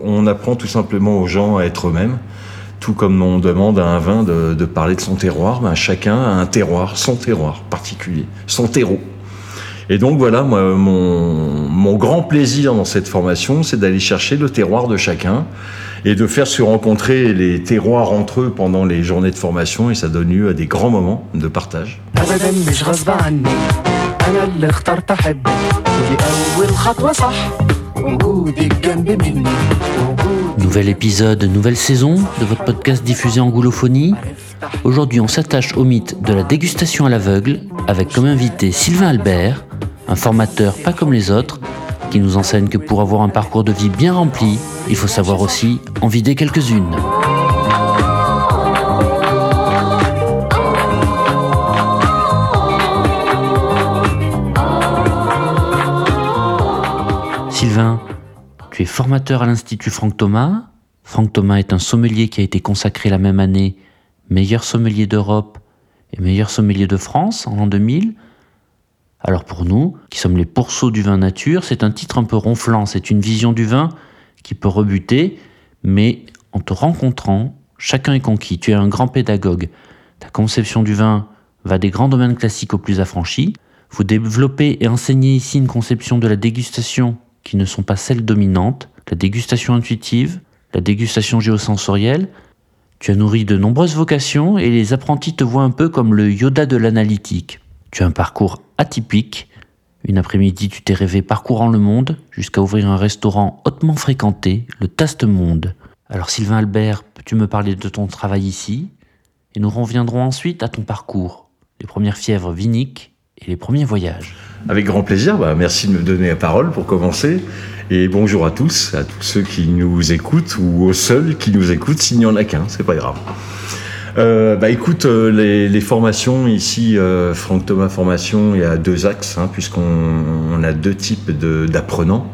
On apprend tout simplement aux gens à être eux-mêmes, tout comme on demande à un vin de, parler de son terroir, ben chacun a un terroir, son terroir particulier, son terreau. Et donc voilà, moi, mon grand plaisir dans cette formation, c'est d'aller chercher le terroir de chacun et de faire se rencontrer les terroirs entre eux pendant les journées de formation. Et ça donne lieu à des grands moments de partage. Nouvel épisode, nouvelle saison de votre podcast diffusé en goulophonie. Aujourd'hui, on s'attache au mythe de la dégustation à l'aveugle avec comme invité Sylvain Albert, un formateur pas comme les autres, qui nous enseigne que pour avoir un parcours de vie bien rempli, il faut savoir aussi en vider quelques-unes. Tu es formateur à l'Institut Franck Thomas. Franck Thomas est un sommelier qui a été consacré la même année meilleur sommelier d'Europe et meilleur sommelier de France en l'an 2000. Alors pour nous, qui sommes les pourceaux du vin nature, c'est un titre un peu ronflant, c'est une vision du vin qui peut rebuter, mais en te rencontrant, chacun est conquis. Tu es un grand pédagogue. Ta conception du vin va des grands domaines classiques aux plus affranchis. Vous développez et enseignez ici une conception de la dégustation qui ne sont pas celles dominantes, la dégustation intuitive, la dégustation géosensorielle. Tu as nourri de nombreuses vocations et les apprentis te voient un peu comme le Yoda de l'analytique. Tu as un parcours atypique. Une après-midi, tu t'es rêvé parcourant le monde jusqu'à ouvrir un restaurant hautement fréquenté, le Taste Monde. Alors Sylvain Albert, peux-tu me parler de ton travail ici? Et nous reviendrons ensuite à ton parcours, les premières fièvres viniques et les premiers voyages. Avec grand plaisir, bah, merci de me donner la parole pour commencer. Et bonjour à tous, à tous ceux qui nous écoutent ou aux seuls qui nous écoutent, s'il n'y en a qu'un, c'est pas grave. Euh, bah écoute, euh, les, formations ici, euh, Franck Thomas Formation, il y a deux axes, hein, puisqu'on on a deux types d'apprenants.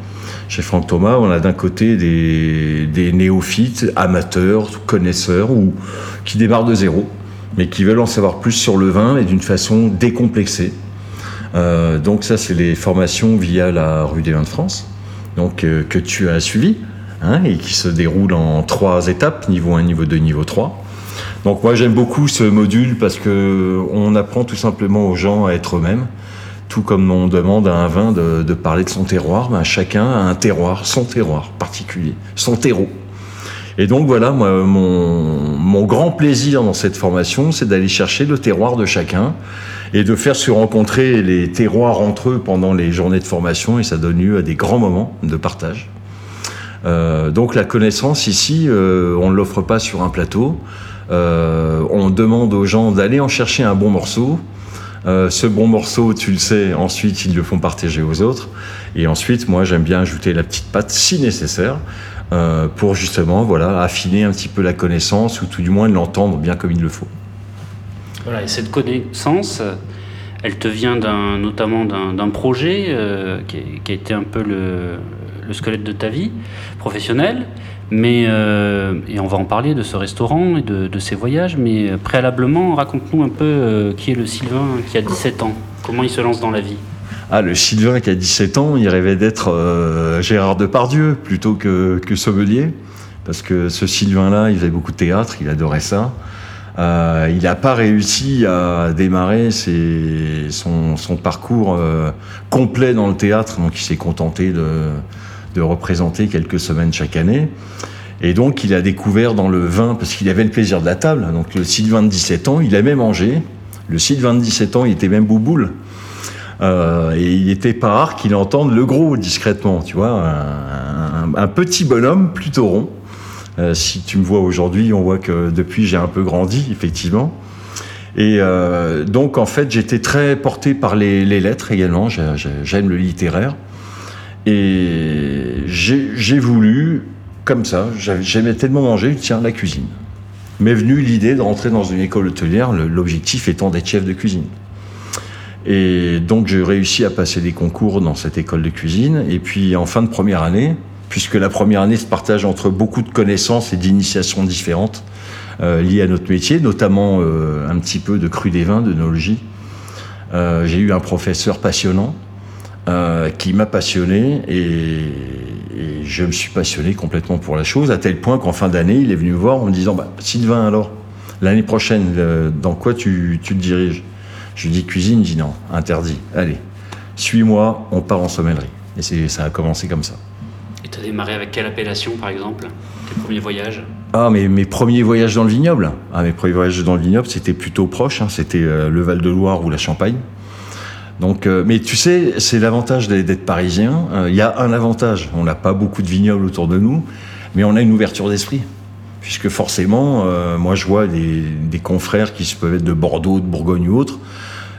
Chez Franck Thomas, on a d'un côté des, des néophytes, amateurs, connaisseurs, ou qui démarrent de zéro, mais qui veulent en savoir plus sur le vin et d'une façon décomplexée. Euh, donc ça, c'est les formations via la rue des Vins de France, donc euh, que tu as suivi, hein, et qui se déroulent en trois étapes, niveau 1, niveau 2, niveau 3. Donc moi j'aime beaucoup ce module parce que on apprend tout simplement aux gens à être eux-mêmes. Tout comme on demande à un vin de, parler de son terroir, ben chacun a un terroir, son terroir particulier, son terreau. Et donc voilà, moi, mon, mon grand plaisir dans cette formation, c'est d'aller chercher le terroir de chacun et de faire se rencontrer les terroirs entre eux pendant les journées de formation et ça donne lieu à des grands moments de partage. Euh, donc la connaissance ici, euh, on ne l'offre pas sur un plateau. Euh, on demande aux gens d'aller en chercher un bon morceau. Ce bon morceau, tu le sais, ensuite ils le font partager aux autres. Et ensuite, moi j'aime bien ajouter la petite patte si nécessaire pour justement voilà, affiner un petit peu la connaissance ou tout du moins l'entendre bien comme il le faut. Et cette connaissance, elle te vient notamment d'un, projet euh, qui, a été un peu le, le squelette de ta vie professionnelle. Mais, euh, et on va en parler de ce restaurant et de, ces voyages, mais euh, préalablement, raconte-nous un peu qui est le Sylvain qui a 17 ans, comment il se lance dans la vie? Ah, le Sylvain qui a 17 ans, il rêvait d'être Gérard Depardieu plutôt que, que sommelier. Parce que ce Sylvain-là, il faisait beaucoup de théâtre, il adorait ça. Euh, il n'a pas réussi à démarrer son, parcours euh, complet dans le théâtre, donc il s'est contenté de, représenter quelques semaines chaque année. Et donc il a découvert dans le vin, parce qu'il avait le plaisir de la table, donc le Sylvain de 17 ans, il aimait manger. Le Sylvain de 17 ans, il était même bouboule. Euh, et il était pas rare qu'il entende le gros discrètement, tu vois, un petit bonhomme plutôt rond. Euh, si tu me vois aujourd'hui, on voit que depuis j'ai un peu grandi, effectivement. Et euh, donc en fait, j'étais très porté par les, les lettres également. J'ai- j'ai- J'aime le littéraire. Et j'ai voulu, comme ça, j'aimais tellement manger, tiens, la cuisine. M'est venue l'idée de rentrer dans une école hôtelière, l'objectif étant d'être chef de cuisine. Et donc j'ai réussi à passer des concours dans cette école de cuisine. Et puis en fin de première année, puisque la première année se partage entre beaucoup de connaissances et d'initiations différentes euh, liées à notre métier, notamment euh, un petit peu de cru des vins, d'œnologie. Euh, j'ai eu un professeur passionnant euh, qui m'a passionné et, je me suis passionné complètement pour la chose, à tel point qu'en fin d'année, il est venu me voir en me disant bah, Sylvain, alors, l'année prochaine, dans quoi tu, tu te diriges? Je lui dis cuisine, il dit non, interdit. Allez, suis-moi, on part en sommellerie. Et ça a commencé comme ça. Tu as démarré avec quelle appellation, par exemple Tes premiers voyages Ah, mais mes premiers voyages dans le vignoble ah, Mes premiers voyages dans le vignoble, c'était plutôt proche. hein. C'était euh, le Val-de-Loire ou la Champagne. Donc, euh, mais tu sais, c'est l'avantage d'être parisien. Euh, Il y a un avantage. On n'a pas beaucoup de vignobles autour de nous, mais on a une ouverture d'esprit. Puisque forcément, euh, moi je vois des, confrères qui peuvent être de Bordeaux, de Bourgogne ou autres,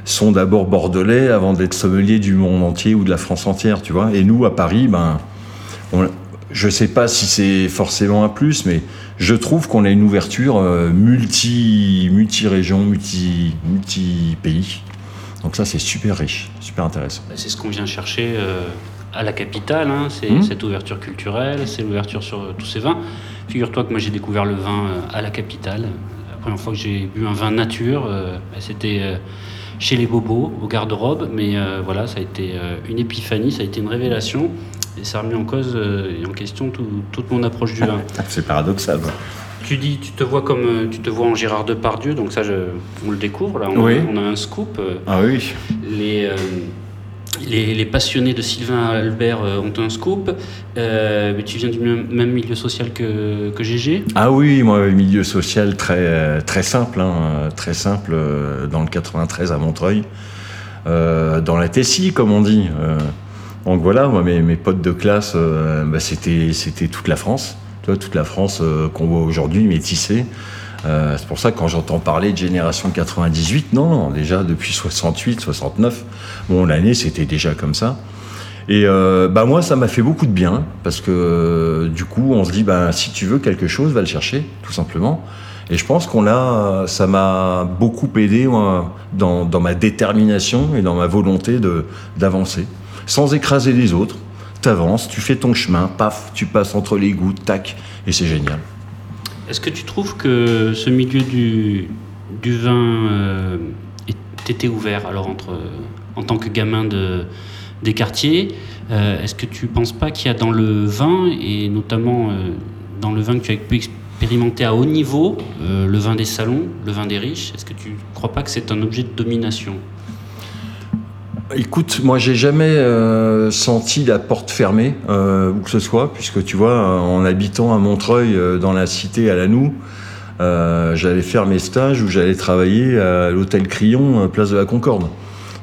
sont d'abord bordelais avant d'être sommeliers du monde entier ou de la France entière, tu vois. Et nous, à Paris, ben, on- je ne sais pas si c'est forcément un plus, mais je trouve qu'on a une ouverture euh, multi, multi-région, multi, multi-pays. Donc ça, c'est super riche, super intéressant. Bah, C'est ce qu'on vient chercher euh, à la capitale, hein. c'est Mhm. cette ouverture culturelle, c'est l'ouverture sur euh, tous ces vins. Figure-toi que moi j'ai découvert le vin euh, à la capitale. La première fois que j'ai bu un vin nature, bah, c'était chez les bobos, au garde-robe, mais voilà, ça a été une épiphanie, ça a été une révélation, et ça a remis en cause euh, et en question tout- toute mon approche du vin. C'est paradoxal. Tu dis, tu te vois comme, euh, tu te vois en Gérard Depardieu, donc ça, je, on le découvre là, on, Oui. a, on a un scoop. euh, Ah oui les, les, les passionnés de Sylvain Albert ont un scoop. Euh, mais tu viens du même, milieu social que, que GG. Ah oui, moi, milieu social très, très simple, hein, très simple, dans le 93 à Montreuil, euh, dans la Tessie, comme on dit. euh. Donc voilà, mes, potes de classe, euh, bah, c'était, toute la France, toute la France euh, qu'on voit aujourd'hui, métissée. Euh, c'est pour ça que quand j'entends parler de génération 98, non, déjà depuis 68, 69, bon, l'année c'était déjà comme ça. Et bah moi, ça m'a fait beaucoup de bien parce que du coup, on se dit, bah, si tu veux quelque chose, va le chercher, tout simplement. Et je pense qu'on a, ça m'a beaucoup aidé dans, ma détermination et dans ma volonté d'avancer, sans écraser les autres. T'avances, tu fais ton chemin, paf, tu passes entre les gouttes, tac, et c'est génial. Est-ce que tu trouves que ce milieu du, vin euh, était ouvert alors entre, en tant que gamin de, des quartiers? Euh, Est-ce que tu penses pas qu'il y a dans le vin, et notamment euh, dans le vin que tu as pu expérimenter à haut niveau, euh, le vin des salons, le vin des riches, est-ce que tu crois pas que c'est un objet de domination? Écoute, moi j'ai jamais euh, senti la porte fermée, euh, où que ce soit, puisque tu vois, en habitant à Montreuil, euh, dans la cité à la Noue, euh, j'allais faire mes stages où j'allais travailler à l'hôtel Crillon, euh, place de la Concorde.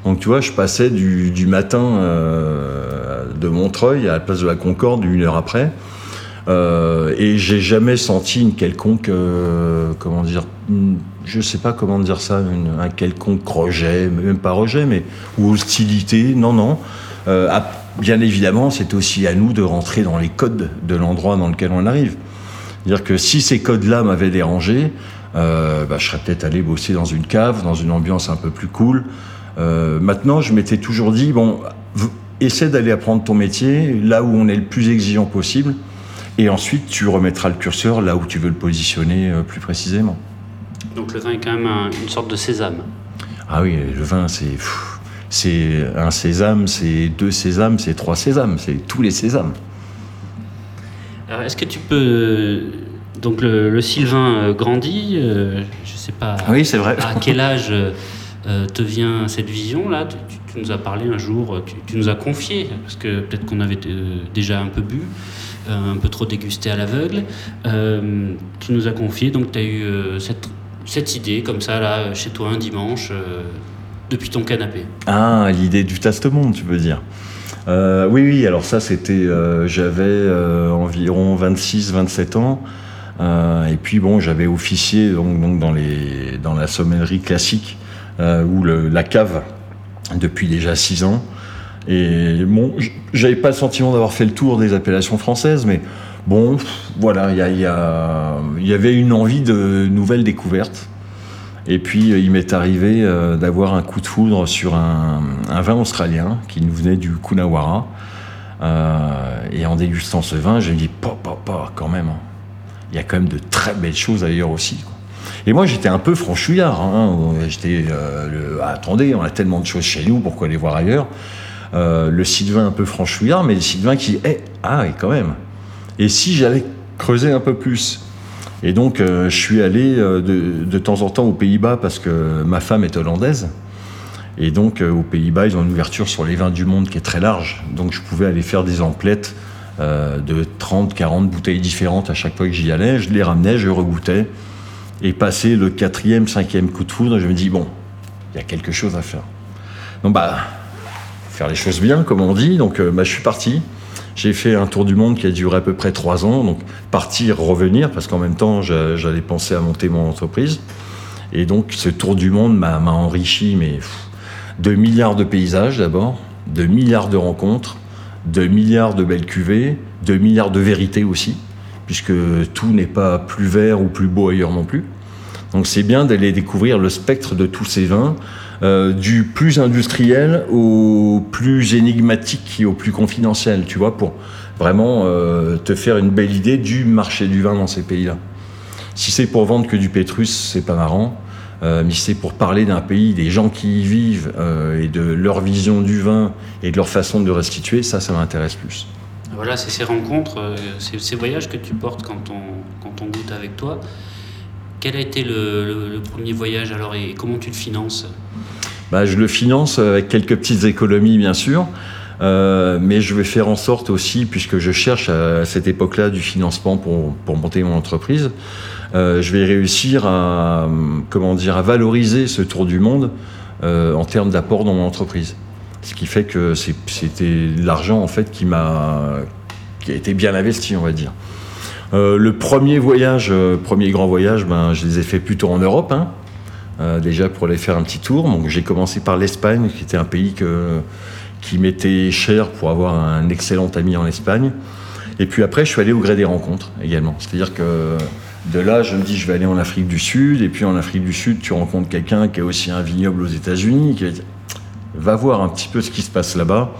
Donc tu vois, je passais du, du matin euh, de Montreuil à la place de la Concorde une heure après. Euh, et j'ai jamais senti une quelconque, euh, comment dire, une- je sais pas comment dire ça, un quelconque rejet, même pas rejet, mais ou hostilité. Non, non. Euh, ah, bien évidemment, c'est aussi à nous de rentrer dans les codes de l'endroit dans lequel on arrive. C'est-à-dire que si ces codes-là m'avaient dérangé, euh, bah, je serais peut-être allé bosser dans une cave, dans une ambiance un peu plus cool. Maintenant, je m'étais toujours dit, bon, essaie d'aller apprendre ton métier là où on est le plus exigeant possible, et ensuite tu remettras le curseur là où tu veux le positionner euh, plus précisément. Donc le vin est quand même un- une sorte de sésame. Ah oui, le vin, c'est c'est un sésame, c'est deux sésames, c'est trois sésames, c'est tous les sésames. Alors, est-ce que tu peux. Donc, le, le Sylvain euh, grandit, euh, je ne sais pas Oui, c'est vrai. à quel âge euh, te vient cette vision-là? Tu, tu- tu nous as parlé un jour, tu, tu nous as confié, parce que peut-être qu'on avait euh, déjà un peu bu, un peu trop dégusté à l'aveugle. Euh, tu nous as confié, donc tu as eu euh, cette, idée, comme ça, là, chez toi, un dimanche, euh, depuis ton canapé. Ah, l'idée du taste-monde, tu veux dire. Euh, oui, oui, alors ça, c'était. euh, j'avais euh, environ 26-27 ans. Euh, et puis, bon, j'avais officié donc, dans, les, dans la sommellerie classique, euh, ou la cave, depuis déjà 6 ans. Et bon, j'avais pas le sentiment d'avoir fait le tour des appellations françaises, mais bon, voilà, il y, avait une envie de nouvelles découvertes. Et puis, euh, il m'est arrivé euh, d'avoir un coup de foudre sur un, vin australien qui nous venait du Coonawarra. Euh, et en dégustant ce vin, je me dis, pas, pas, pas, quand même. hein. Il y a quand même de très belles choses ailleurs aussi. Et moi, j'étais un peu franchouillard. hein. J'étais, ah, attendez, on a tellement de choses chez nous, pourquoi les voir ailleurs? Euh, le sylvain un peu franchouillard, mais le sylvain qui est ah et quand même. Et si j'allais creuser un peu plus Et donc euh, je suis allé euh, de, de temps en temps aux Pays-Bas parce que ma femme est hollandaise. Et donc euh, aux Pays-Bas, ils ont une ouverture sur les vins du monde qui est très large. Donc je pouvais aller faire des emplettes de 30, 40 bouteilles différentes à chaque fois que j'y allais. Je les ramenais, je regoûtais. Et passé le quatrième, cinquième coup de foudre, je me dis, bon, il y a quelque chose à faire. Donc bah, faire les choses bien, comme on dit. Donc euh, bah, je suis parti. J'ai fait un tour du monde qui a duré à peu près trois ans. Donc partir, revenir, parce qu'en même temps, j'a- j'allais penser à monter mon entreprise. Et donc ce tour du monde m'a enrichi, mais de milliards de paysages d'abord, de milliards de rencontres, de milliards de belles cuvées, de milliards de vérités aussi, puisque tout n'est pas plus vert ou plus beau ailleurs non plus. Donc c'est bien d'aller découvrir le spectre de tous ces vins, euh, du plus industriel au plus énigmatique et au plus confidentiel, tu vois, pour vraiment euh, te faire une belle idée du marché du vin dans ces pays-là. Si c'est pour vendre que du Pétrus, c'est pas marrant. Euh, mais c'est pour parler d'un pays, des gens qui y vivent euh, et de leur vision du vin et de leur façon de le restituer, ça, ça m'intéresse plus. Voilà, c'est ces rencontres, ces, ces voyages que tu portes quand on, quand on goûte avec toi. Quel a été le, le- le premier voyage alors et comment tu le finances? Bah, je le finance avec quelques petites économies, bien sûr. Euh, mais je vais faire en sorte aussi, puisque je cherche à cette époque-là du financement pour, pour monter mon entreprise, euh, je vais réussir à, comment dire, à valoriser ce tour du monde euh, en termes d'apport dans mon entreprise. Ce qui fait que c'était l'argent en fait qui m'a qui a été bien investi, on va dire. Euh, le premier voyage, euh, premier grand voyage, ben, je les ai fait plutôt en Europe, hein, euh, déjà pour aller faire un petit tour. Donc j'ai commencé par l'Espagne, qui était un pays qui m'était cher pour avoir un excellent ami en Espagne. Et puis après, je suis allé au gré des rencontres également. C'est-à-dire que de là, je me dis, je vais aller en Afrique du Sud. Et puis en Afrique du Sud, tu rencontres quelqu'un qui a aussi un vignoble aux États-Unis. Qui va voir un petit peu ce qui se passe là-bas.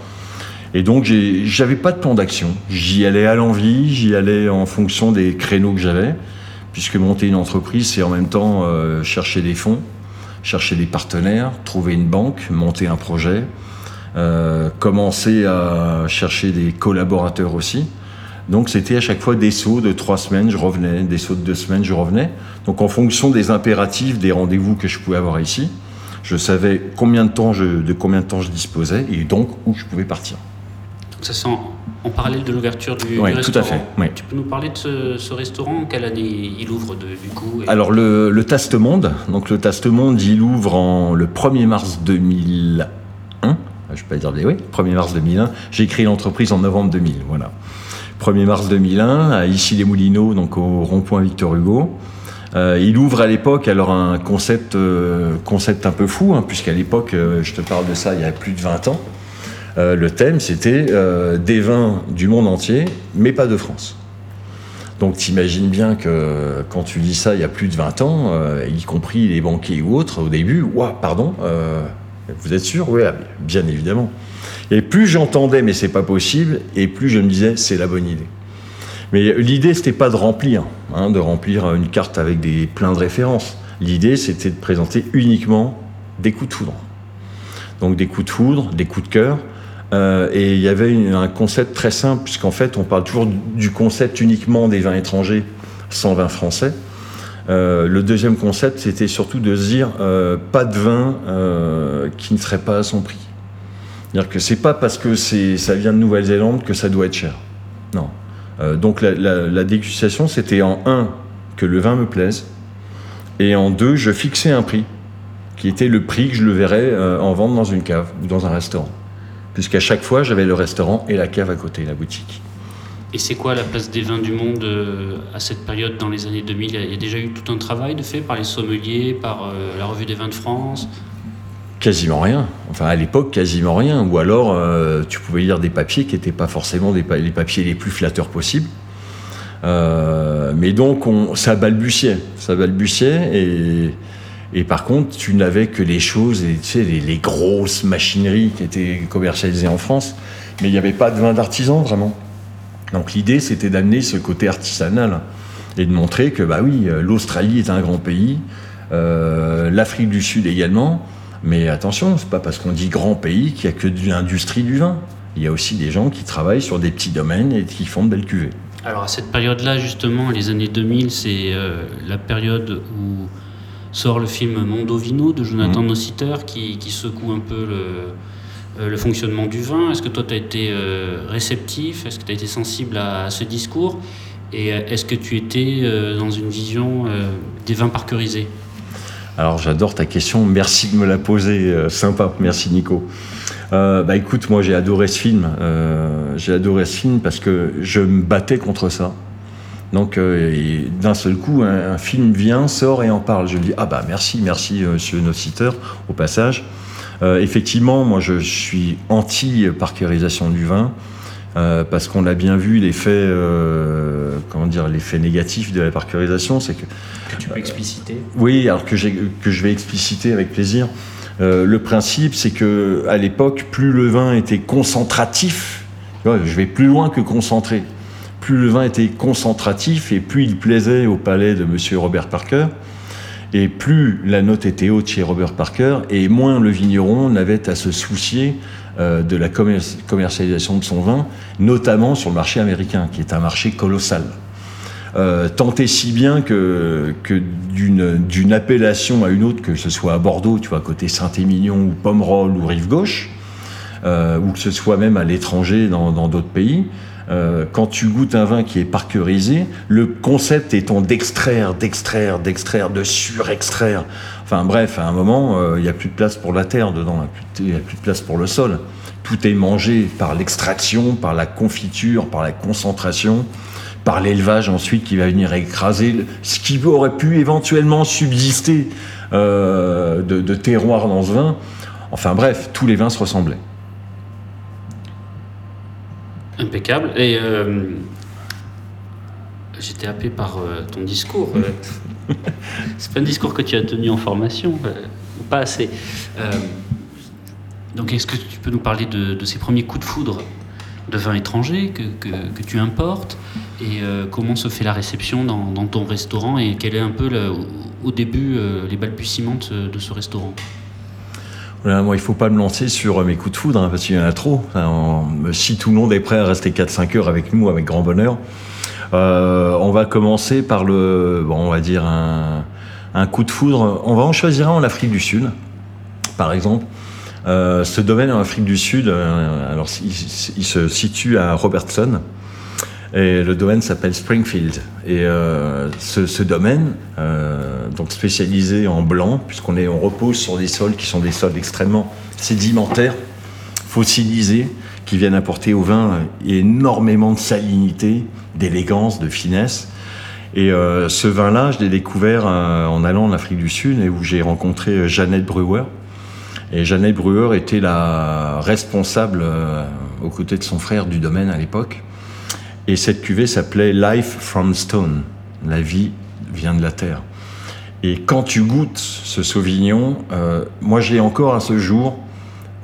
Et donc, j'avais pas de plan d'action. J'y allais à l'envie, j'y allais en fonction des créneaux que j'avais, puisque monter une entreprise, c'est en même temps euh, chercher des fonds, chercher des partenaires, trouver une banque, monter un projet, euh, commencer à chercher des collaborateurs aussi. Donc, c'était à chaque fois des sauts de trois semaines, je revenais, des sauts de deux semaines, je revenais. Donc, en fonction des impératifs, des rendez-vous que je pouvais avoir ici, je savais de combien de temps je disposais et donc où je pouvais partir. Donc ça c'est en, parallèle de l'ouverture du, Ouais, du tout à restaurant. fait, ouais. Tu peux nous parler de ce, ce restaurant? Quelle année il ouvre de- du coup et- Alors le, le Taste Monde, donc le Taste Monde, il ouvre en, le 1er mars 2001. Je vais pas dire des oui, 1er mars 2001. J'ai créé l'entreprise en novembre 2000, voilà. 1er mars 2001 à Issy-les-Moulineaux, donc au rond-point Victor Hugo. Euh, il ouvre à l'époque alors un concept, euh, concept un peu fou, hein, puisqu'à l'époque, euh, je te parle de ça il y a plus de 20 ans. Euh, le thème c'était euh, des vins du monde entier, mais pas de France. Donc t'imagines bien que quand tu dis ça il y a plus de 20 ans, euh, y compris les banquiers ou autres, au début, ouah, pardon, vous êtes sûr? Oui, bien évidemment. Et plus j'entendais mais c'est pas possible, et plus je me disais c'est la bonne idée. Mais l'idée c'était pas de remplir, hein, de remplir une carte avec des plein de références. L'idée c'était de présenter uniquement des coups de foudre. Donc des coups de foudre, des coups de cœur, euh, et il y avait un concept très simple, puisqu'en fait, on parle toujours du- concept uniquement des vins étrangers, sans vins français. Euh, le deuxième concept, c'était surtout de se dire euh, pas de vin qui ne serait pas à son prix. C'est-à-dire que c'est pas parce que ça vient de Nouvelle-Zélande que ça doit être cher. Non. Donc la, dégustation, c'était en un que le vin me plaise, et en deux, je fixais un prix, qui était le prix que je le verrais en vente dans une cave ou dans un restaurant puisqu'à chaque fois j'avais le restaurant et la cave à côté, la boutique. Et c'est quoi la place des vins du monde euh, à cette période dans les années 2000 Il y a- déjà eu tout un travail de fait par les sommeliers, par euh, la revue des vins de France? Quasiment rien. Enfin, à l'époque, quasiment rien. Ou alors, euh, tu pouvais lire des papiers qui n'étaient pas forcément des pa- les papiers les plus flatteurs possibles. Mais donc, on, ça balbutiait. Ça balbutiait. Et, et par contre, tu n'avais que les choses, et, tu sais, les, les grosses machineries qui étaient commercialisées en France. Mais il n'y avait pas de vin d'artisan, vraiment. Donc, l'idée, c'était d'amener ce côté artisanal et de montrer que, bah oui, euh, l'Australie est un grand pays, euh, l'Afrique du Sud également. Mais attention, c'est pas parce qu'on dit grand pays qu'il y a que de l'industrie du vin. Il y a aussi des gens qui travaillent sur des petits domaines et qui font de belles cuvées. Alors à cette période-là, justement, les années 2000, c'est euh, la période où sort le film Mondovino de Jonathan Mhm. Nossiter qui, qui secoue un peu le, euh, le fonctionnement du vin. Est-ce que toi, tu as été euh, réceptif? Est-ce que tu as été sensible à, à ce discours? Et euh, est-ce que tu étais dans une vision des vins parkerisés Alors j'adore ta question, merci de me la poser, euh, sympa, merci Nico. Euh, bah écoute, moi j'ai adoré ce film, Euh, j'ai adoré ce film parce que je me battais contre ça. Donc euh, d'un seul coup, un, un film vient, sort et en parle. Je dis ah bah merci, merci euh, Monsieur Nociteur au passage. Euh, effectivement, moi je suis anti parkérisation du vin. euh, parce qu'on a bien vu l'effet, euh, comment dire, l'effet négatif de la parkérisation, c'est que Que tu peux expliciter oui, alors que, je vais expliciter avec plaisir. Le principe, c'est que à l'époque, plus le vin était concentratif, je vais plus loin que concentré. Plus le vin était concentratif et plus il plaisait au palais de Monsieur Robert Parker, et plus la note était haute chez Robert Parker, et moins le vigneron n'avait à se soucier euh, de la commer- commercialisation de son vin, notamment sur le marché américain, qui est un marché colossal. Euh, tant et si bien que, d'une, appellation à une autre, que ce soit à Bordeaux, tu vois, côté Saint-Émilion ou Pomerol ou Rive-Gauche, euh, ou que ce soit même à l'étranger dans d'autres pays, euh, quand tu goûtes un vin qui est parkerisé, le concept étant d'extraire, d'extraire, d'extraire, de surextraire. Enfin bref, à un moment, euh, il n'y a plus de place pour la terre dedans, il n'y a plus de place pour le sol. Tout est mangé par l'extraction, par la confiture, par la concentration par l'élevage ensuite qui va venir écraser ce qui aurait pu éventuellement subsister euh, de, de terroir dans ce vin. Enfin bref, tous les vins se ressemblaient. Impeccable. Et euh, j'étais happé par euh, ton discours. euh. C'est pas un discours que tu as tenu en formation, ou pas assez. Donc, est-ce que tu peux nous parler de, de ces premiers coups de foudre de vin étranger que, que- que tu importes et comment se fait la réception dans, dans ton restaurant et quel est un peu le- au, début les balbutiements de ce restaurant? Il faut pas me lancer sur euh, mes coups de foudre, hein, parce qu'il y en a trop. Si tout le monde est prêt à rester 4-5 heures avec nous, avec grand bonheur, euh, on va commencer par le, bon, on va dire un, coup de foudre. On va en choisir un en Afrique du Sud, par exemple. Euh, ce domaine en Afrique du Sud, alors il se situe à Robertson. Et le domaine s'appelle Springfield. Et euh, ce, domaine, euh, donc spécialisé en blanc, puisqu'on est, on repose sur des sols qui sont des sols extrêmement sédimentaires, fossilisés, qui viennent apporter au vin énormément de salinité, d'élégance, de finesse. Et euh, ce vin-là, je l'ai découvert en allant en Afrique du Sud et où j'ai rencontré Jeannette Brewer. Et Jeannette Brewer était la responsable, aux côtés de son frère, du domaine à l'époque. Et cette cuvée s'appelait Life from Stone. La vie vient de la terre. Et quand tu goûtes ce Sauvignon, euh, moi j'ai encore à ce jour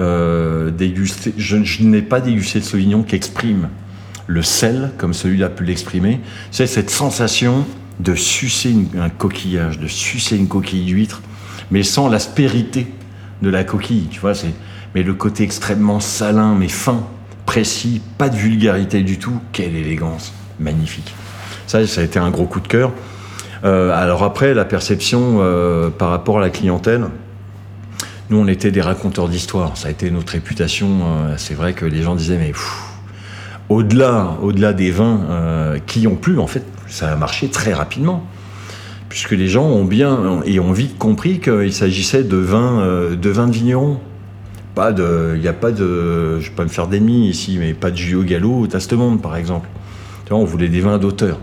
euh, dégusté, je, n'ai pas dégusté de Sauvignon qui exprime le sel comme celui-là peut l'exprimer. C'est cette sensation de sucer un coquillage, de sucer une coquille d'huître, mais sans l'aspérité de la coquille, tu vois. Mais le côté extrêmement salin, mais fin, précis, pas de vulgarité du tout. Quelle élégance, magnifique. Ça, ça a été un gros coup de cœur. Euh, alors après, la perception euh, par rapport à la clientèle, nous, on était des raconteurs d'histoires. Ça a été notre réputation. euh, c'est vrai que les gens disaient, mais au-delà, des vins qui ont plu, en fait, ça a marché très rapidement. Puisque les gens ont bien et ont vite compris qu'il s'agissait de vins, de vins de vignerons. Pas de, il n'y a pas de, je vais pas me faire d'ennemis ici, mais pas de Gio Gallo au Tastemonde, par exemple. Tu vois, on voulait des vins d'auteur.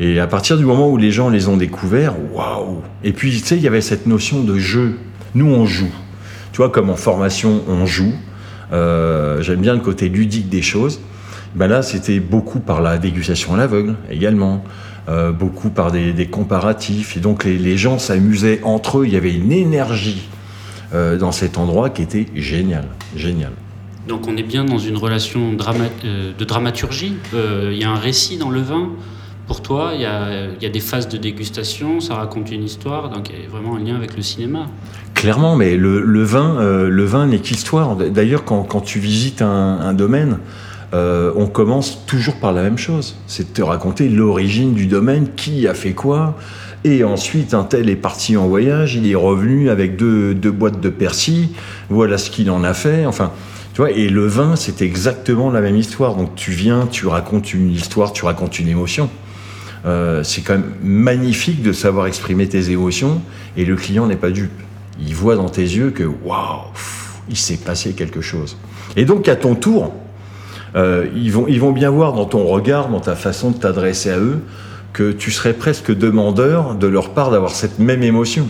Et à partir du moment où les gens les ont découverts, waouh Et puis, tu sais, il y avait cette notion de jeu. Nous, on joue. Tu vois, comme en formation, on joue. Euh, J'aime bien le côté ludique des choses. Ben là, c'était beaucoup par la dégustation à l'aveugle également, euh, beaucoup par des, des comparatifs. Et donc, les, les gens s'amusaient entre eux. Il y avait une énergie euh, dans cet endroit qui était génial, génial. Donc on est bien dans une relation drama- euh, de dramaturgie. Euh, Il y a un récit dans le vin pour toi, il y a, il y a des phases de dégustation, ça raconte une histoire, donc il y a vraiment un lien avec le cinéma. Clairement, mais le, le vin, le vin n'est qu'histoire. D'ailleurs, quand, quand tu visites un, un domaine, euh, on commence toujours par la même chose. C'est de te raconter l'origine du domaine, qui a fait quoi. Et ensuite, un tel est parti en voyage, il est revenu avec deux, boîtes de persil, voilà ce qu'il en a fait. Enfin, tu vois, et le vin, c'est exactement la même histoire. Donc tu viens, tu racontes une histoire, tu racontes une émotion. Euh, c'est quand même magnifique de savoir exprimer tes émotions et le client n'est pas dupe. Il voit dans tes yeux que waouh, il s'est passé quelque chose. Et donc à ton tour, euh, ils, vont, ils vont bien voir dans ton regard, dans ta façon de t'adresser à eux, que tu serais presque demandeur de leur part d'avoir cette même émotion.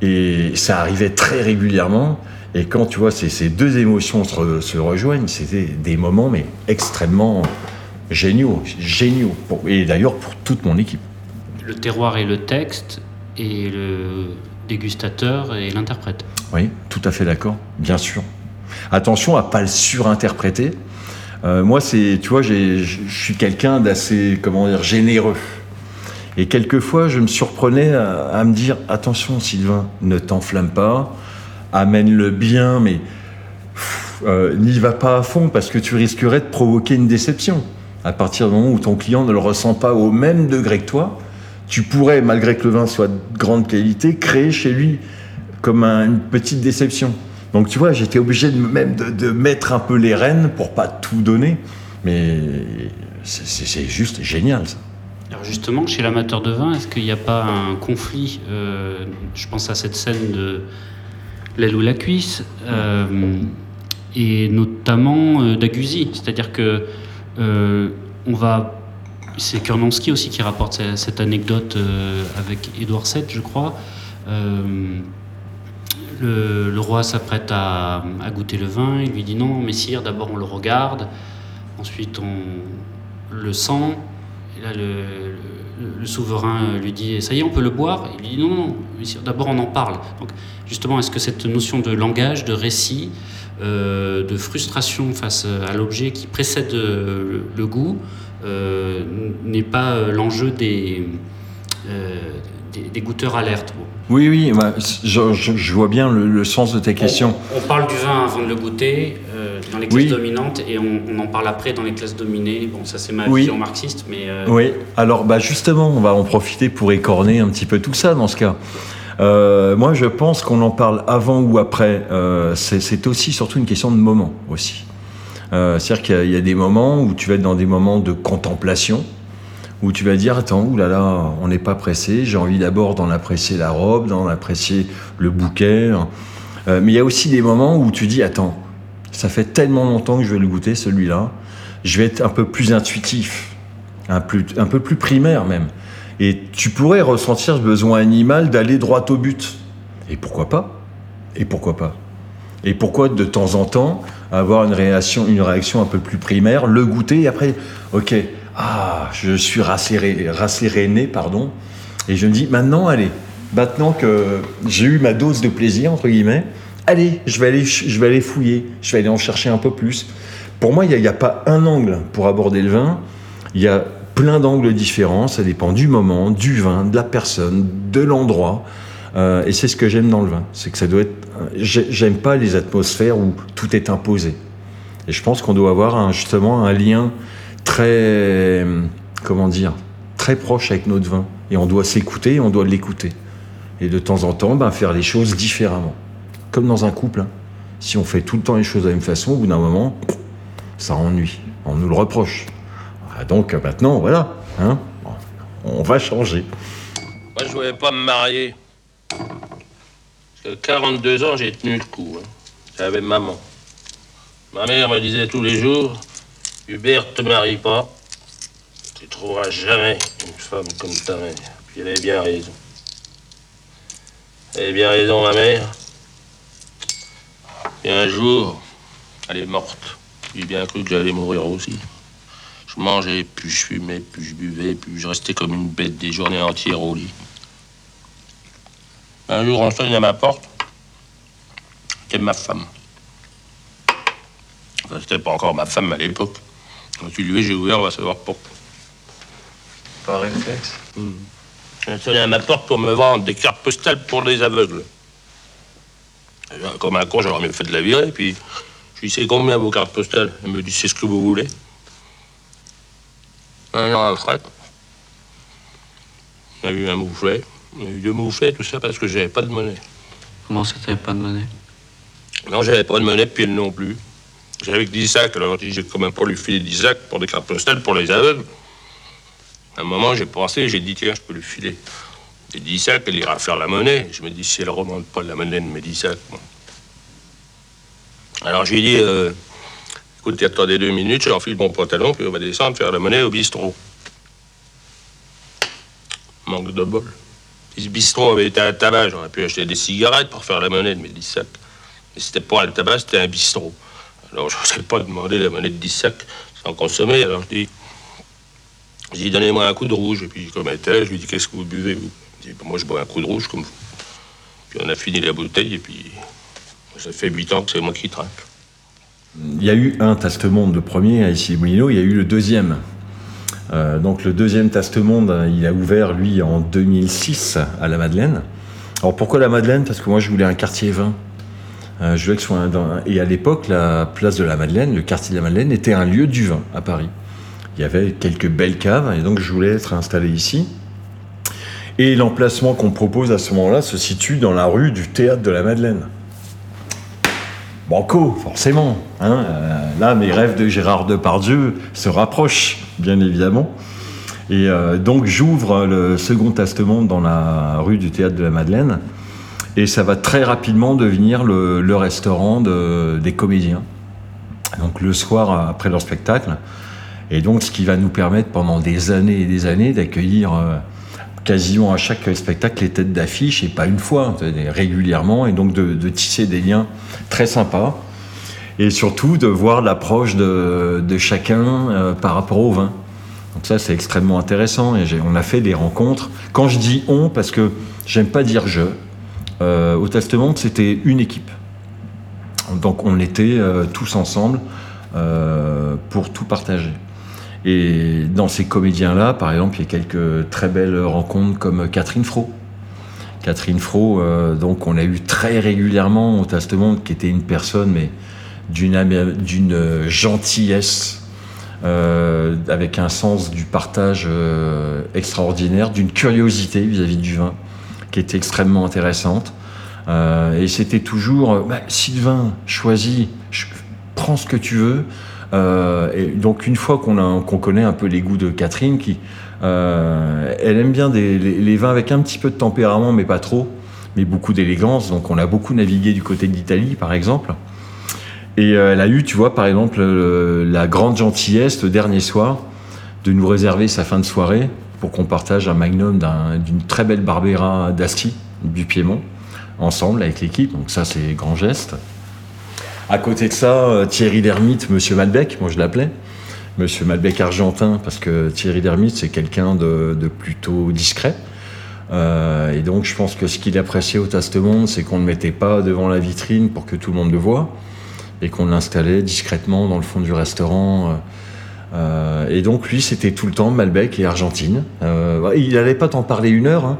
Et ça arrivait très régulièrement. Et quand tu vois ces, ces deux émotions se, re- se rejoignent, c'était des moments mais extrêmement géniaux, géniaux. Pour- et d'ailleurs pour toute mon équipe. Le terroir et le texte, et le dégustateur et l'interprète. Oui, tout à fait d'accord, bien sûr. Attention à pas le surinterpréter. Euh, moi, c'est, tu vois, je suis quelqu'un d'assez, comment dire, généreux. Et quelquefois, je me surprenais à, me dire attention, Sylvain, ne t'enflamme pas, amène-le bien, mais euh, n'y va pas à fond parce que tu risquerais de provoquer une déception. À partir du moment où ton client ne le ressent pas au même degré que toi, tu pourrais, malgré que le vin soit de grande qualité, créer chez lui comme un- une petite déception. Donc tu vois, j'étais obligé de, même de, mettre un peu les rênes pour pas tout donner. Mais c'est- juste génial ça. Alors justement, chez l'amateur de vin, est-ce qu'il n'y a pas un conflit euh, Je pense à cette scène de l'aile ou la cuisse, euh, et notamment euh. C'est-à-dire que euh, on va. C'est Kurnonski aussi qui rapporte ce- cette anecdote avec Édouard VII, je crois. Le, roi s'apprête à, goûter le vin. Il lui dit non, messire, d'abord on le regarde, ensuite on le sent. Et là, le, souverain lui dit Ça y est, on peut le boire Il lui dit Non, non, messire, d'abord on en parle. Donc, justement, est-ce que cette notion de langage, de récit, euh, de frustration face à l'objet qui précède euh, le, goût euh, n'est pas l'enjeu des, des, goûteurs alertes? Oui, oui, bah, je, je- je vois bien le, le sens de tes questions. On, on parle du vin avant de le goûter euh, dans les classes Oui. dominantes et on, on en parle après dans les classes dominées. Bon, ça c'est ma Oui. vision marxiste, mais euh, Oui, alors bah justement, on va en profiter pour écorner un petit peu tout ça dans ce cas. Euh, moi, je pense qu'on en parle avant ou après. C'est aussi surtout une question de moment aussi. C'est-à-dire qu'il y y, a des moments où tu vas être dans des moments de contemplation, où tu vas dire attends, oulala, on n'est pas pressé. J'ai envie d'abord d'en apprécier la robe, d'en apprécier le bouquet. Euh, mais il y a aussi des moments où tu dis attends, ça fait tellement longtemps que je vais le goûter celui-là. Je vais être un peu plus intuitif un peu plus primaire même. Et tu pourrais ressentir ce besoin animal d'aller droit au but. Et pourquoi pas? Et pourquoi pas? Et pourquoi de temps en temps avoir une réaction, une réaction un peu plus primaire, le goûter et après, ok, ah, je suis rasséréné, pardon, et je me dis maintenant, allez, maintenant que j'ai eu ma dose de plaisir entre guillemets, allez, je vais aller, je vais aller fouiller, je vais aller en chercher un peu plus. Pour moi, il n'y a, pas un angle pour aborder le vin. Il y a plein d'angles différents, ça dépend du moment, du vin, de la personne, de l'endroit. Euh, et c'est ce que j'aime dans le vin, c'est que ça doit être. j'ai- J'aime pas les atmosphères où tout est imposé. Et je pense qu'on doit avoir justement un lien très, comment dire, très proche avec notre vin. Et on doit s'écouter, on doit l'écouter. Et de temps en temps, ben, faire les choses différemment. Comme dans un couple. hein. Si on fait tout le temps les choses de la même façon, au bout d'un moment, ça ennuie. On nous le reproche. Ah, Donc maintenant, voilà, hein, on va changer. Moi, je voulais pas me marier. Parce que 42 ans, j'ai tenu le coup. Hein. J'avais maman. Ma mère me disait tous les jours Hubert, te marie pas. Tu trouveras jamais une femme comme ta mère. Puis elle avait bien raison. Elle avait bien raison, ma mère. Et un jour, elle est morte. J'ai bien cru que j'allais mourir aussi. Je mangeais, puis je fumais, puis je buvais, puis je restais comme une bête des journées entières au lit. Un jour, on sonne à ma porte. C'était ma femme. Enfin, c'était pas encore ma femme à l'époque. Quand tu lui ai, j'ai ouvert, on va savoir pourquoi. Par réflexe. Elle a sonné à ma porte pour me vendre des cartes postales pour les aveugles. Et Comme un con, j'aurais mieux fait de la virer, puis je lui dis c'est combien vos cartes postales? Elle me dit c'est ce que vous voulez. Un an après, on a eu un mouflet. On a eu deux mouflets, tout ça parce que j'avais pas de monnaie. Comment ça, t'avais pas de monnaie? Non, j'avais pas de monnaie, puis elle non plus. J'avais que 10 sacs, alors j'ai dit, j'ai quand même pas lui filer 10 sacs pour des cartes postales pour les aveugles. À un moment, j'ai pensé, j'ai dit, tiens, je peux lui filer 10 sacs, elle ira faire la monnaie. Je me dis, si elle remonte pas la monnaie de mes 10 sacs, moi. Alors j'ai dit, euh, écoute, attendez deux minutes, j'enfile mon pantalon, puis on va descendre faire la monnaie au bistrot. Manque de bol. Si ce bistrot avait été un tabac, j'aurais pu acheter des cigarettes pour faire la monnaie de mes 10 sacs. Mais c'était pas un tabac, c'était un bistrot. Alors je n'osais pas demander la monnaie de 10 sacs sans consommer. Alors je dis, dit, donnez-moi un coup de rouge. Et puis comme elle était, je lui dis, qu'est-ce que vous buvez, vous? Dit, moi je bois un coup de rouge comme vous. Puis on a fini la bouteille, et puis ça fait 8 ans que c'est moi qui trinque. Il y a eu un Taste-Monde, le premier à issy moulineaux il y a eu le deuxième. Euh, donc le deuxième Taste-Monde, il a ouvert lui en 2006 à la Madeleine. Alors pourquoi la Madeleine? Parce que moi je voulais un quartier vin. Euh, je voulais que soit Et à l'époque, la place de la Madeleine, le quartier de la Madeleine, était un lieu du vin à Paris. Il y avait quelques belles caves et donc je voulais être installé ici. Et l'emplacement qu'on propose à ce moment-là se situe dans la rue du théâtre de la Madeleine. Banco, forcément. hein. Euh, là, mes rêves de Gérard Depardieu se rapprochent, bien évidemment. Et euh, donc, j'ouvre le second Taste-Monde dans la rue du Théâtre de la Madeleine. Et ça va très rapidement devenir le, restaurant de- des comédiens. Donc, le soir, après leur spectacle. Et donc, ce qui va nous permettre pendant des années et des années d'accueillir euh, quasiment à chaque spectacle les têtes d'affiche, et pas une fois, régulièrement, et donc de, tisser des liens très sympas. Et surtout de voir l'approche de, chacun euh, par rapport au vin. Donc ça, c'est extrêmement intéressant. Et on a fait des rencontres. Quand je dis on, parce que j'aime pas dire je, euh, au Testament, c'était une équipe. Donc on était euh, tous ensemble euh, pour tout partager. Et dans ces comédiens-là, par exemple, il y a quelques très belles rencontres comme Catherine Fro. Catherine Fro, euh, donc on l'a eu très régulièrement au Testament, qui était une personne mais d'une gentillesse, avec un sens du partage extraordinaire, d'une curiosité vis-à-vis du vin, qui était extrêmement intéressante. Euh, et c'était toujours, euh, bah, Sylvain, choisis, ch- prends ce que tu veux. Euh, et donc une fois qu'on connaît un peu les goûts de Catherine, qui, elle aime bien les, les vins avec un petit peu de tempérament, mais pas trop, mais beaucoup d'élégance. Donc on a beaucoup navigué du côté de l'Italie, par exemple. Et elle a eu, tu vois, par exemple, le- la grande gentillesse le dernier soir de nous réserver sa fin de soirée pour qu'on partage un magnum d'un- d'une très belle Barbera d'Asti, du Piémont, ensemble avec l'équipe. Donc ça, c'est grand geste. À côté de ça, euh, Thierry Lhermitte, Monsieur Malbec, moi je l'appelais. Monsieur Malbec argentin, parce que Thierry Lhermitte, c'est quelqu'un de, plutôt discret. Euh, et donc, je pense que ce qu'il appréciait au Taste-Monde, c'est qu'on ne mettait pas devant la vitrine pour que tout le monde le voit, et qu'on l'installait discrètement dans le fond du restaurant. euh, euh, et donc, lui, c'était tout le temps Malbec et Argentine. Euh, il n'allait pas t'en parler une heure, hein,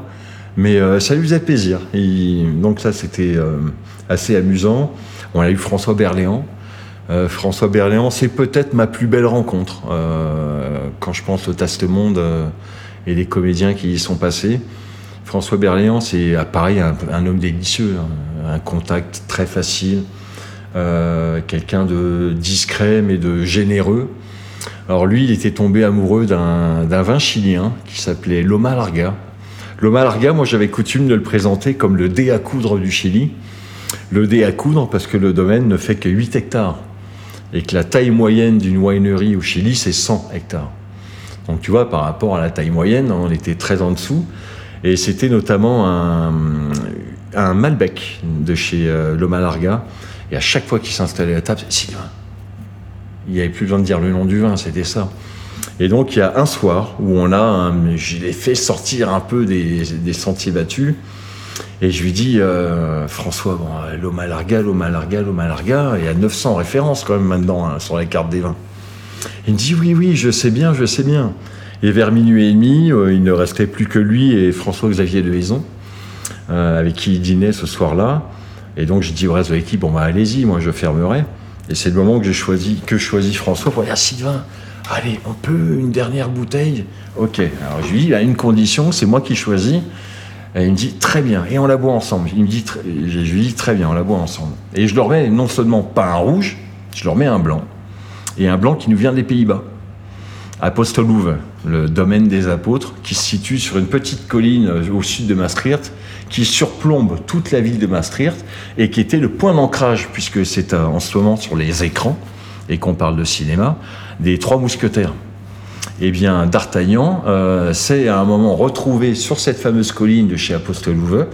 mais euh, ça lui faisait plaisir. Donc, ça, c'était assez amusant. On a eu François Berléand. François Berléand, c'est peut-être ma plus belle rencontre quand je pense au Taste-Monde euh, et les comédiens qui y sont passés. François Berléand, c'est pareil, un, un homme délicieux, hein, un contact très facile, quelqu'un de discret mais de généreux. Alors lui, il était tombé amoureux d'un vin chilien qui s'appelait Loma Larga. Loma Larga, moi j'avais coutume de le présenter comme le dé à coudre du Chili. Le dé à coudre parce que le domaine ne fait que 8 hectares et que la taille moyenne d'une winery au Chili, c'est 100 hectares. Donc tu vois, par rapport à la taille moyenne, on était très en dessous. Et c'était notamment un, Malbec de chez euh, Loma Larga. Et à chaque fois qu'il s'installait à table, c'est. Il n'y avait plus besoin de dire le nom du vin, c'était ça. Et donc il y a un soir où on a, je l'ai fait sortir un peu des, sentiers battus. Et je lui dis, euh, François, bon, Loma Larga, Loma Larga, Loma Larga, il y a 900 références quand même maintenant hein, sur les cartes des vins. Il me dit, oui, oui, je sais bien, je sais bien. Et vers minuit et demi, euh, il ne restait plus que lui et François-Xavier de Haison, euh, avec qui il dînait ce soir-là. Et donc, j'ai dit au reste de l'équipe, bon, bah, allez-y, moi, je fermerai. Et c'est le moment que j'ai choisi, que je choisis François pour dire, Sylvain, allez, on peut une dernière bouteille Ok. Alors, je lui dis, a une condition, c'est moi qui choisis. Et il me dit, très bien. Et on la boit ensemble. Il dit, je lui dis, très bien, on la boit ensemble. Et je leur mets non seulement pas un rouge, je leur mets un blanc. Et un blanc qui nous vient des Pays-Bas. Apostelouve, le domaine des apôtres, qui se situe sur une petite colline au sud de Maastricht, qui surplombe toute la ville de Maastricht et qui était le point d'ancrage, puisque c'est euh, en ce moment sur les écrans, et qu'on parle de cinéma, des Trois Mousquetaires. Eh bien, D'Artagnan euh, s'est à un moment retrouvé sur cette fameuse colline de chez Apostelouve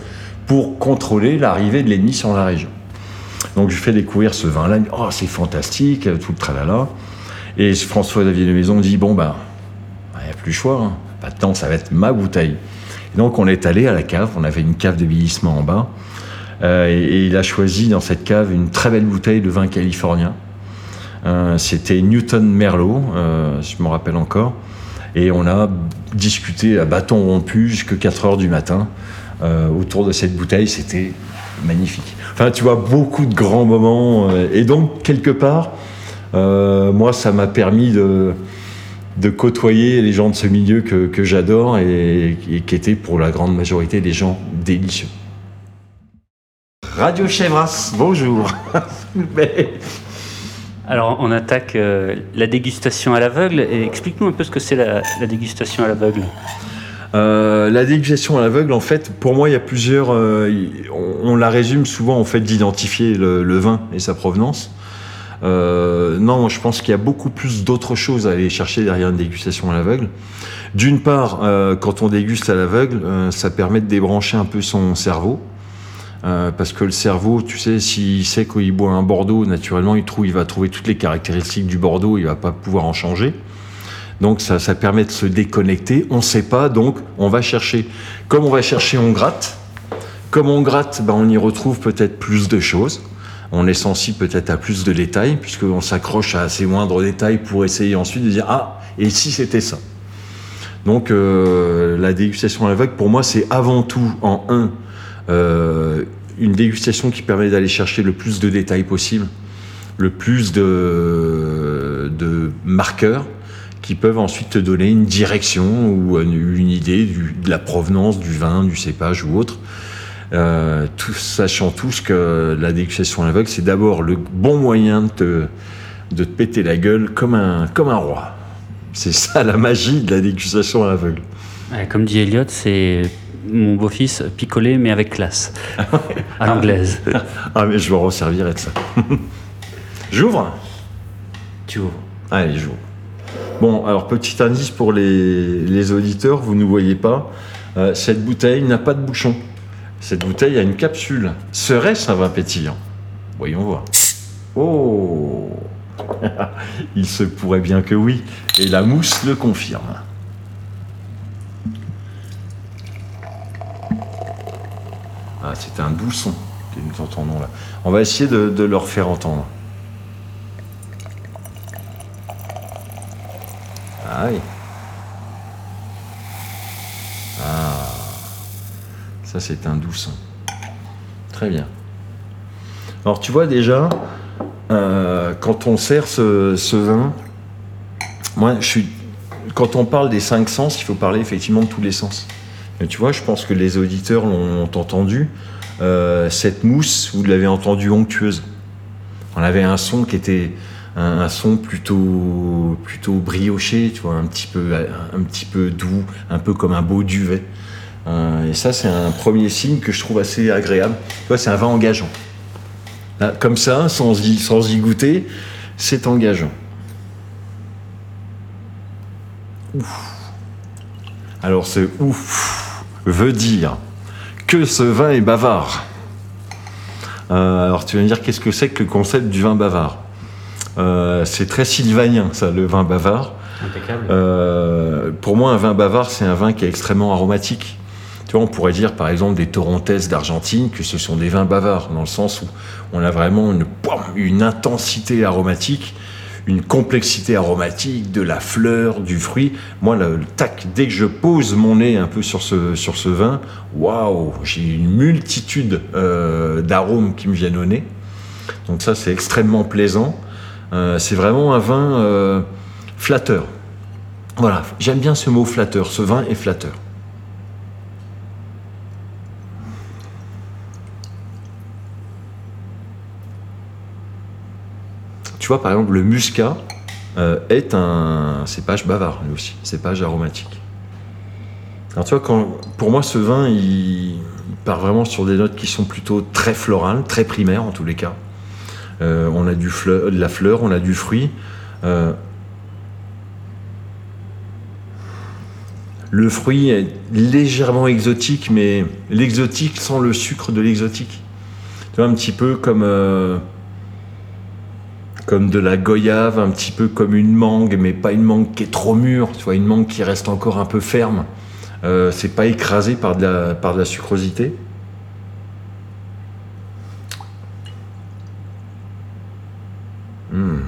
pour contrôler l'arrivée de l'ennemi sur la région. Donc je fais découvrir ce vin-là, oh c'est fantastique, tout le tralala. Et François David de Maison dit, bon ben, il n'y a plus le choix, hein. maintenant ça va être ma bouteille. Et donc on est allé à la cave, on avait une cave de vieillissement en bas, Euh, et, il a choisi dans cette cave une très belle bouteille de vin californien. Euh, C'était Newton Merlot, euh, je me rappelle encore. Et on a discuté à bâton rompu jusqu'à 4 heures du matin euh, autour de cette bouteille. C'était magnifique. Enfin, tu vois, beaucoup de grands moments. et donc, quelque part, moi, ça m'a permis de, de côtoyer les gens de ce milieu que, que j'adore et, et qui étaient pour la grande majorité des gens délicieux. Radio Chevras, bonjour. Alors, on attaque euh, la dégustation à l'aveugle. Et explique-nous un peu ce que c'est la, la dégustation à l'aveugle. Euh, la dégustation à l'aveugle, en fait, pour moi, il y a plusieurs. euh, on, on la résume souvent, en fait, d'identifier le, le vin et sa provenance. Euh, non, je pense qu'il y a beaucoup plus d'autres choses à aller chercher derrière une dégustation à l'aveugle. D'une part, euh, quand on déguste à l'aveugle, euh, ça permet de débrancher un peu son cerveau. Parce que le cerveau, tu sais, s'il sait qu'il boit un Bordeaux, naturellement, il, trouve, il va trouver toutes les caractéristiques du Bordeaux, il va pas pouvoir en changer. Donc ça, ça permet de se déconnecter. On ne sait pas, donc on va chercher. Comme on va chercher, on gratte. Comme on gratte, ben, on y retrouve peut-être plus de choses. On est sensible peut-être à plus de détails, puisqu'on s'accroche à ces moindres détails pour essayer ensuite de dire Ah, et si c'était ça? Donc euh, la dégustation à l'aveugle, pour moi, c'est avant tout, en un, euh, une dégustation qui permet d'aller chercher le plus de détails possible, le plus de, marqueurs qui peuvent ensuite te donner une direction ou une, idée de la provenance du vin, du cépage ou autre. Euh, tout- sachant tous que la dégustation à l'aveugle, c'est d'abord le bon moyen de te, de te péter la gueule comme un, comme un roi. C'est ça la magie de la dégustation à l'aveugle. Comme dit Elliot, c'est mon beau-fils picolé, mais avec classe. à l'anglaise. Ah mais je me resservirai de ça. J'ouvre Tu ouvres. Allez, j'ouvre. Bon, alors petit indice pour les, les auditeurs, vous ne voyez pas, euh, cette bouteille n'a pas de bouchon. Cette bouteille a une capsule. Serait-ce un vin pétillant? Voyons voir. Oh Il se pourrait bien que oui, et la mousse le confirme. Ah, c'est un doux son que nous entendons là. On va essayer de, leur faire entendre. Ah. Ça, c'est un doux son. Très bien. Alors, tu vois déjà, euh, quand on sert ce, vin, moi, je suis. Quand on parle des cinq sens, il faut parler effectivement de tous les sens. Et tu vois, je pense que les auditeurs l'ont entendu. Euh, cette mousse, vous l'avez entendue onctueuse. On avait un son qui était un, un son plutôt plutôt brioché, tu vois, un petit peu un, petit peu doux, un peu comme un beau duvet. Euh, et ça, c'est un premier signe que je trouve assez agréable. Tu vois, c'est un vin engageant. Là, comme ça, sans y, sans y goûter, c'est engageant. Ouf. Alors, ce ouf veut dire que ce vin est bavard. Euh, alors, tu vas me dire, qu'est-ce que c'est que le concept du vin bavard? Euh, C'est très sylvanien, ça, le vin bavard. Impeccable. Euh, pour moi, un vin bavard, c'est un vin qui est extrêmement aromatique. On pourrait dire, par exemple, des Torrontés d'Argentine, que ce sont des vins bavards, dans le sens où on a vraiment une, intensité aromatique, une complexité aromatique, de la fleur, du fruit. Moi, le, tac, dès que je pose mon nez un peu sur ce, sur ce vin, waouh, j'ai une multitude euh, d'arômes qui me viennent au nez. Donc ça, c'est extrêmement plaisant. Euh, c'est vraiment un vin euh, flatteur. Voilà, j'aime bien ce mot flatteur. Ce vin est flatteur. Vois, par exemple, le muscat euh, est un cépage bavard, lui aussi, cépage aromatique. Alors, tu vois, quand, pour moi, ce vin, il, part vraiment sur des notes qui sont plutôt très florales, très primaires en tous les cas. Euh, on a du fleur, de la fleur, on a du fruit. Euh, le fruit est légèrement exotique, mais l'exotique sans le sucre de l'exotique. Tu vois, un petit peu comme, comme de la goyave, un petit peu comme une mangue, mais pas une mangue qui est trop mûre, une mangue qui reste encore un peu ferme. Euh, c'est pas écrasé par de la, sucrosité. Hmm.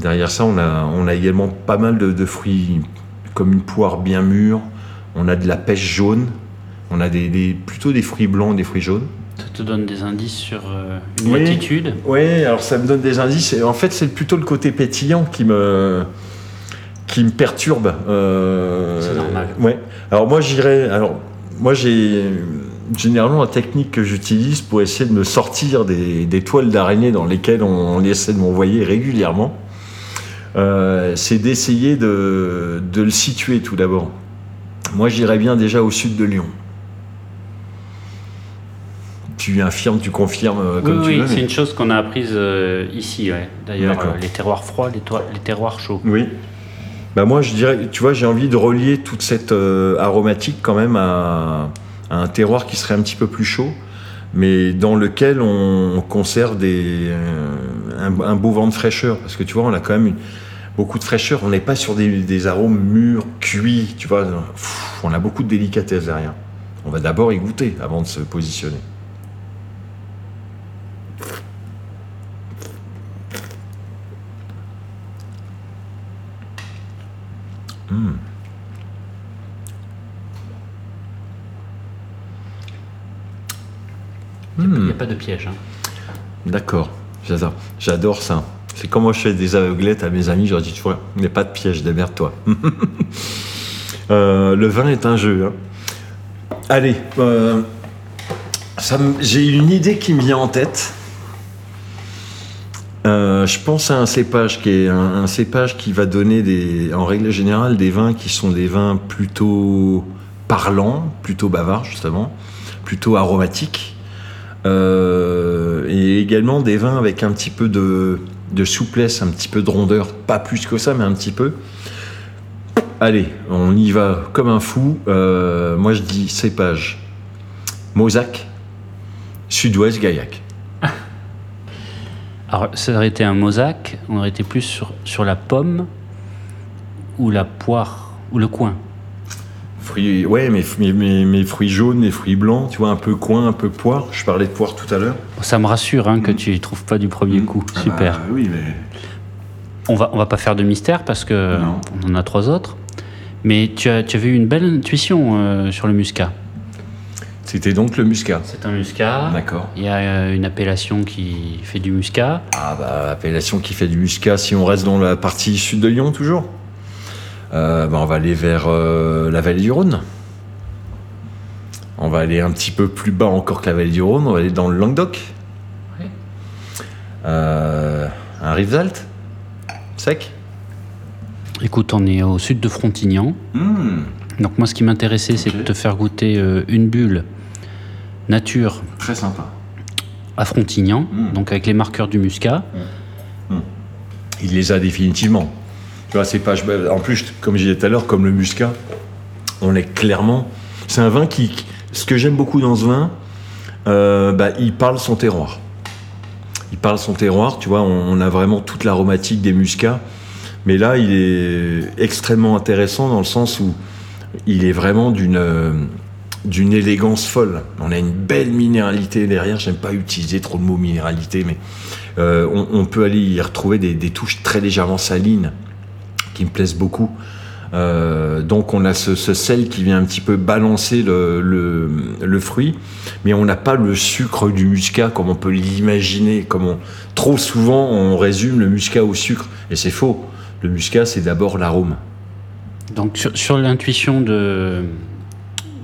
Derrière ça, on a, également pas mal de, fruits comme une poire bien mûre. On a de la pêche jaune. On a plutôt des fruits blancs, des fruits jaunes. Ça te donne des indices sur euh, une Oui. attitude. Oui, alors ça me donne des indices. Et en fait, c'est plutôt le côté pétillant qui me, qui me perturbe. Euh, C'est normal. Ouais. Alors moi, j'irais. Alors moi, j'ai généralement la technique que j'utilise pour essayer de me sortir des, des toiles d'araignée dans lesquelles on, on essaie de m'envoyer régulièrement. euh, c'est d'essayer de, de le situer tout d'abord. Moi, j'irais bien déjà au sud de Lyon. Tu affirmes, tu confirmes euh, comme oui, tu oui, veux. c'est mais- une chose qu'on a apprise euh, ici. ouais. D'ailleurs, euh, les terroirs froids, les, terroirs chauds. Oui. Bah moi, je dirais, tu vois, j'ai envie de relier toute cette euh, aromatique quand même à, à un terroir qui serait un petit peu plus chaud, mais dans lequel on conserve des, un, un beau vent de fraîcheur. Parce que tu vois, on a quand même une- beaucoup de fraîcheur. On n'est pas sur des, des arômes mûrs, cuits, tu vois. Pff, on a beaucoup de délicatesse derrière. On va d'abord y goûter avant de se positionner. Il n'y a pas de piège. hein. D'accord, j'adore, j'adore ça. C'est comme moi je fais des aveuglettes à mes amis, je leur dis toujours, il n'y a pas de piège, démerde-toi. Euh, le vin est un jeu. hein. Allez, euh, j'ai une idée qui me vient en tête. Euh, je pense à un cépage qui est un, cépage qui va donner des, en règle générale des vins qui sont des vins plutôt parlants, plutôt bavards justement, plutôt aromatiques. Euh, et également des vins avec un petit peu de, souplesse, un petit peu de rondeur, pas plus que ça, mais un petit peu. Allez, on y va comme un fou. Euh, moi je dis cépage Mozac, Sud-Ouest Gaillac. Alors, ça aurait été un mosaque, on aurait été plus sur, sur la pomme ou la poire ou le coin. Fruits, ouais, mais, mais, mais- fruits jaunes, les fruits blancs, tu vois, un peu coin, un peu poire. Je parlais de poire tout à l'heure. Ça me rassure hein, que tu ne trouves pas du premier coup. Super. Ah bah oui, mais On va, on va pas faire de mystère parce que Non. on en a trois autres. Mais tu, as, tu avais eu une belle intuition euh, sur le muscat. C'était donc le muscat. C'est un muscat. D'accord. Il y a euh, une appellation qui fait du muscat. Ah bah, appellation qui fait du muscat, si on reste dans la partie sud de Lyon toujours. Euh, bah, on va aller vers euh, la vallée du Rhône. On va aller un petit peu plus bas encore que la vallée du Rhône, on va aller dans le Languedoc. Euh, un Rivesaltes Sec Écoute, on est au sud de Frontignan. Hmm, Donc moi, ce qui m'intéressait, c'est de te faire goûter euh, une bulle nature Très sympa. à Frontignan, Mm. donc avec les marqueurs du muscat. Il les a définitivement. Tu vois, c'est pas. En plus, comme je disais tout à l'heure, comme le muscat, on est clairement. C'est un vin qui. Ce que j'aime beaucoup dans ce vin, euh, bah, il parle son terroir. Il parle son terroir, tu vois, on, on a vraiment toute l'aromatique des muscats. Mais là, il est extrêmement intéressant dans le sens où il est vraiment d'une euh, d'une élégance folle. On a une belle minéralité derrière. J'aime pas utiliser trop le mot minéralité, mais euh, on, peut aller y retrouver des, touches très légèrement salines qui me plaisent beaucoup. Euh, donc on a ce, sel qui vient un petit peu balancer le, fruit, mais on n'a pas le sucre du muscat comme on peut l'imaginer. Comme trop souvent on résume le muscat au sucre, et c'est faux. Le muscat c'est d'abord l'arôme. Donc sur l'intuition de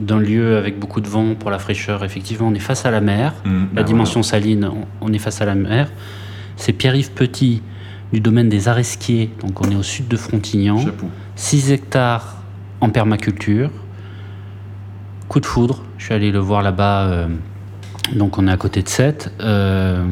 d'un lieu avec beaucoup de vent pour la fraîcheur, effectivement, on est face à la mer. Mmh, la bah dimension saline, on, est face à la mer. C'est Pierre-Yves Petit du domaine des Aresquiers, donc on est au sud de Frontignan. Chapeau. 6 hectares en permaculture. Coup de foudre, je suis allé le voir là-bas, euh, donc on est à côté de Sète. Euh,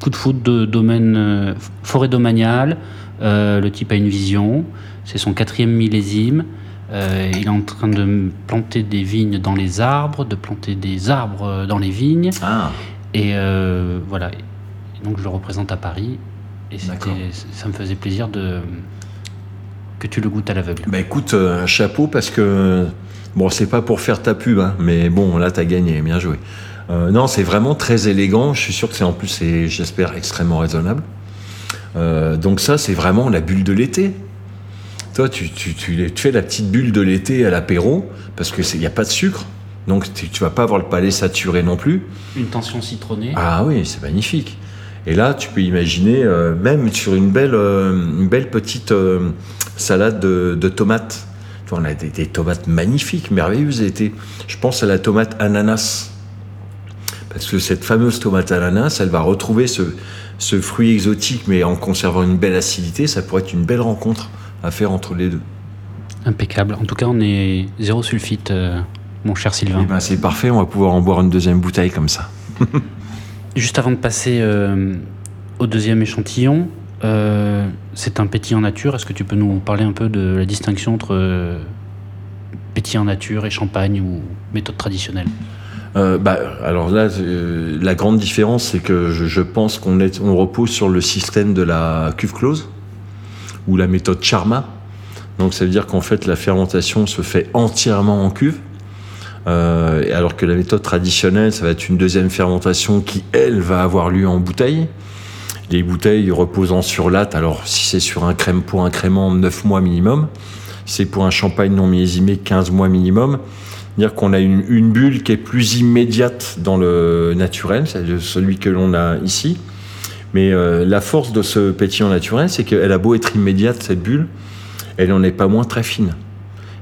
coup de foudre de domaine euh, forêt domaniale. Euh, le type a une vision, c'est son quatrième millésime. Euh, il est en train de planter des vignes dans les arbres, de planter des arbres dans les vignes. Ah, Et euh, voilà. Et donc je le représente à Paris. Et ça me faisait plaisir de que tu le goûtes à l'aveugle. bah écoute, euh, un chapeau parce que bon, c'est pas pour faire ta pub, hein, mais bon, là t'as gagné, bien joué. Euh, non, c'est vraiment très élégant. Je suis sûr que c'est en plus, j'espère, extrêmement raisonnable. Euh, donc ça, c'est vraiment la bulle de l'été. Toi, tu, tu, tu, tu fais la petite bulle de l'été à l'apéro parce que il n'y a pas de sucre, donc tu, tu vas pas avoir le palais saturé non plus. Une tension citronnée. Ah oui, c'est magnifique. Et là, tu peux imaginer, euh, même sur une belle, euh, une belle petite euh, salade de, de tomates. Vois, on a des, des tomates magnifiques, merveilleuses l'été. Je pense à la tomate ananas. Parce que cette fameuse tomate ananas, elle va retrouver ce, ce fruit exotique, mais en conservant une belle acidité. Ça pourrait être une belle rencontre à faire entre les deux. Impeccable. En tout cas, on est zéro sulfite, euh, mon cher Sylvain. Eh ben, c'est parfait, on va pouvoir en boire une deuxième bouteille comme ça. Juste avant de passer euh, au deuxième échantillon, euh, c'est un pétillant nature. Est-ce que tu peux nous parler un peu de la distinction entre pétillant nature et champagne ou méthode traditionnelle? Euh, bah, alors là, euh, la grande différence, c'est que je, je pense qu'on on repose sur le système de la cuve close ou la méthode Charma. Donc ça veut dire qu'en fait la fermentation se fait entièrement en cuve. Euh, alors que la méthode traditionnelle, ça va être une deuxième fermentation qui, elle, va avoir lieu en bouteille. Les bouteilles reposant sur latte, alors si c'est sur un crème pour un crément, 9 mois minimum. Si c'est pour un champagne non millésimé, 15 mois minimum. C'est-à-dire qu'on a une, une bulle qui est plus immédiate dans le naturel, c'est celui que l'on a ici. Mais euh, la force de ce pétillant naturel, c'est qu'elle a beau être immédiate, cette bulle, elle n'en est pas moins très fine.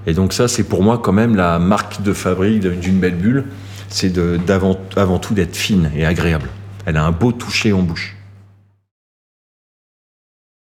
Et donc ça, c'est pour moi quand même la marque de fabrique d'une belle bulle, c'est avant tout d'être fine et agréable. Elle a un beau toucher en bouche.